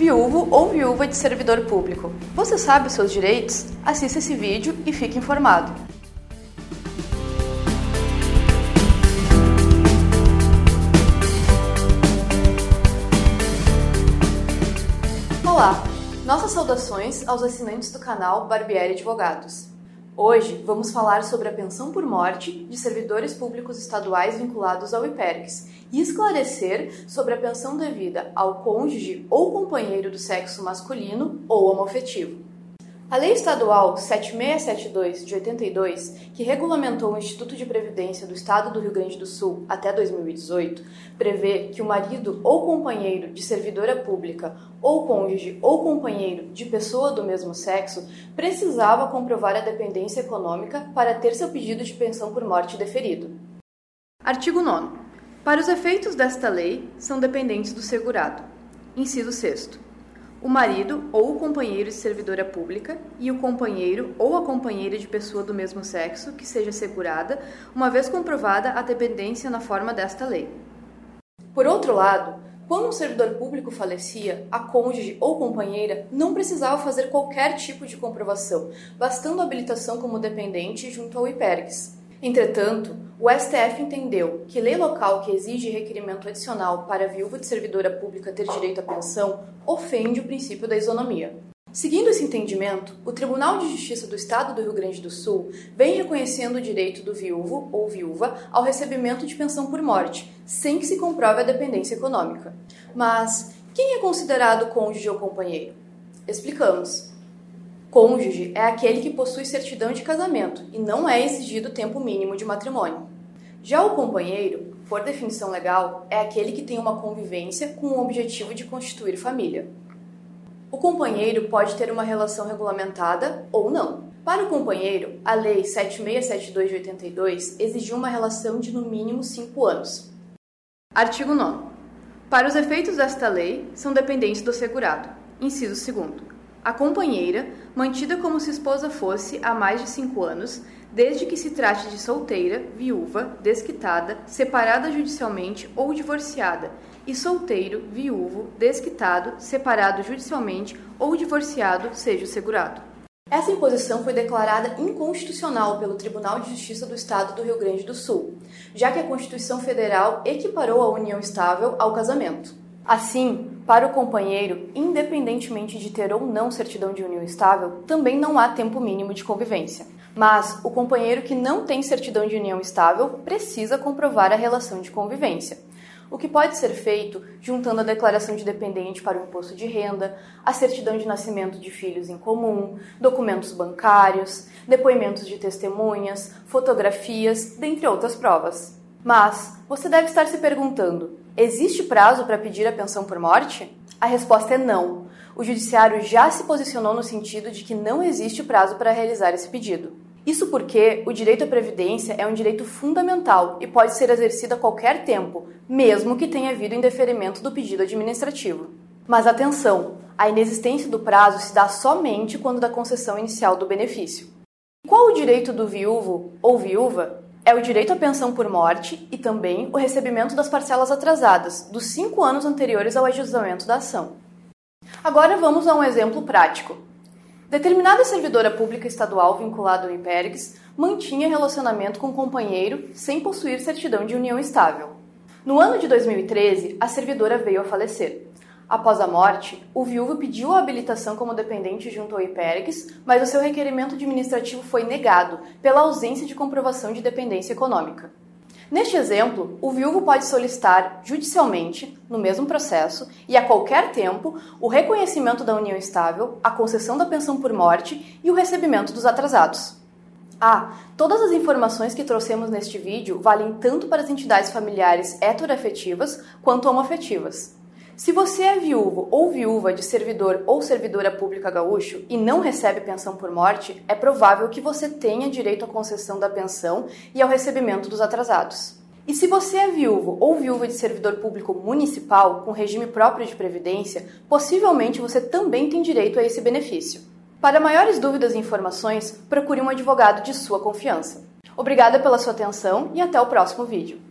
Viúvo ou viúva de servidor público. Você sabe os seus direitos? Assista esse vídeo e fique informado. Olá! Nossas saudações aos assinantes do canal Barbieri Advogados. Hoje vamos falar sobre a pensão por morte de servidores públicos estaduais vinculados ao IPERGS e esclarecer sobre a pensão devida ao cônjuge ou companheiro do sexo masculino ou homoafetivo. A Lei Estadual 7672 de 82, que regulamentou o Instituto de Previdência do Estado do Rio Grande do Sul até 2018, prevê que o marido ou companheiro de servidora pública ou cônjuge ou companheiro de pessoa do mesmo sexo precisava comprovar a dependência econômica para ter seu pedido de pensão por morte deferido. Artigo 9. Para os efeitos desta lei, são dependentes do segurado. Inciso 6 o marido ou o companheiro de servidora pública e o companheiro ou a companheira de pessoa do mesmo sexo que seja segurada, uma vez comprovada a dependência na forma desta lei. Por outro lado, quando um servidor público falecia, a cônjuge ou companheira não precisava fazer qualquer tipo de comprovação, bastando a habilitação como dependente junto ao IPERGS. Entretanto, o STF entendeu que lei local que exige requerimento adicional para a viúva de servidora pública ter direito à pensão ofende o princípio da isonomia. Seguindo esse entendimento, o Tribunal de Justiça do Estado do Rio Grande do Sul vem reconhecendo o direito do viúvo ou viúva ao recebimento de pensão por morte, sem que se comprove a dependência econômica. Mas quem é considerado cônjuge ou companheiro? Explicamos. Cônjuge é aquele que possui certidão de casamento e não é exigido tempo mínimo de matrimônio. Já o companheiro, por definição legal, é aquele que tem uma convivência com o objetivo de constituir família. O companheiro pode ter uma relação regulamentada ou não. Para o companheiro, a Lei 7672 de 82 exigiu uma relação de no mínimo 5 anos. Artigo 9. Para os efeitos desta lei, são dependentes do segurado. Inciso 2. A companheira, mantida como se esposa fosse há mais de cinco anos, desde que se trate de solteira, viúva, desquitada, separada judicialmente ou divorciada, e solteiro, viúvo, desquitado, separado judicialmente ou divorciado, seja o segurado. Essa imposição foi declarada inconstitucional pelo Tribunal de Justiça do Estado do Rio Grande do Sul, já que a Constituição Federal equiparou a união estável ao casamento. Assim, para o companheiro, independentemente de ter ou não certidão de união estável, também não há tempo mínimo de convivência. Mas o companheiro que não tem certidão de união estável precisa comprovar a relação de convivência. O que pode ser feito juntando a declaração de dependente para o imposto de renda, a certidão de nascimento de filhos em comum, documentos bancários, depoimentos de testemunhas, fotografias, dentre outras provas. Mas você deve estar se perguntando: existe prazo para pedir a pensão por morte? A resposta é não. O judiciário já se posicionou no sentido de que não existe prazo para realizar esse pedido. Isso porque o direito à previdência é um direito fundamental e pode ser exercido a qualquer tempo, mesmo que tenha havido indeferimento do pedido administrativo. Mas atenção, a inexistência do prazo se dá somente quando da concessão inicial do benefício. Qual o direito do viúvo ou viúva é o direito à pensão por morte e também o recebimento das parcelas atrasadas dos cinco anos anteriores ao ajustamento da ação. Agora vamos a um exemplo prático. Determinada servidora pública estadual vinculada ao IPERGS mantinha relacionamento com um companheiro sem possuir certidão de união estável. No ano de 2013, a servidora veio a falecer. Após a morte, o viúvo pediu a habilitação como dependente junto ao IPERGS, mas o seu requerimento administrativo foi negado pela ausência de comprovação de dependência econômica. Neste exemplo, o viúvo pode solicitar judicialmente, no mesmo processo e a qualquer tempo, o reconhecimento da união estável, a concessão da pensão por morte e o recebimento dos atrasados. Ah, todas as informações que trouxemos neste vídeo valem tanto para as entidades familiares heteroafetivas quanto homoafetivas. Se você é viúvo ou viúva de servidor ou servidora pública gaúcho e não recebe pensão por morte, é provável que você tenha direito à concessão da pensão e ao recebimento dos atrasados. E se você é viúvo ou viúva de servidor público municipal com regime próprio de previdência, possivelmente você também tem direito a esse benefício. Para maiores dúvidas e informações, procure um advogado de sua confiança. Obrigada pela sua atenção e até o próximo vídeo.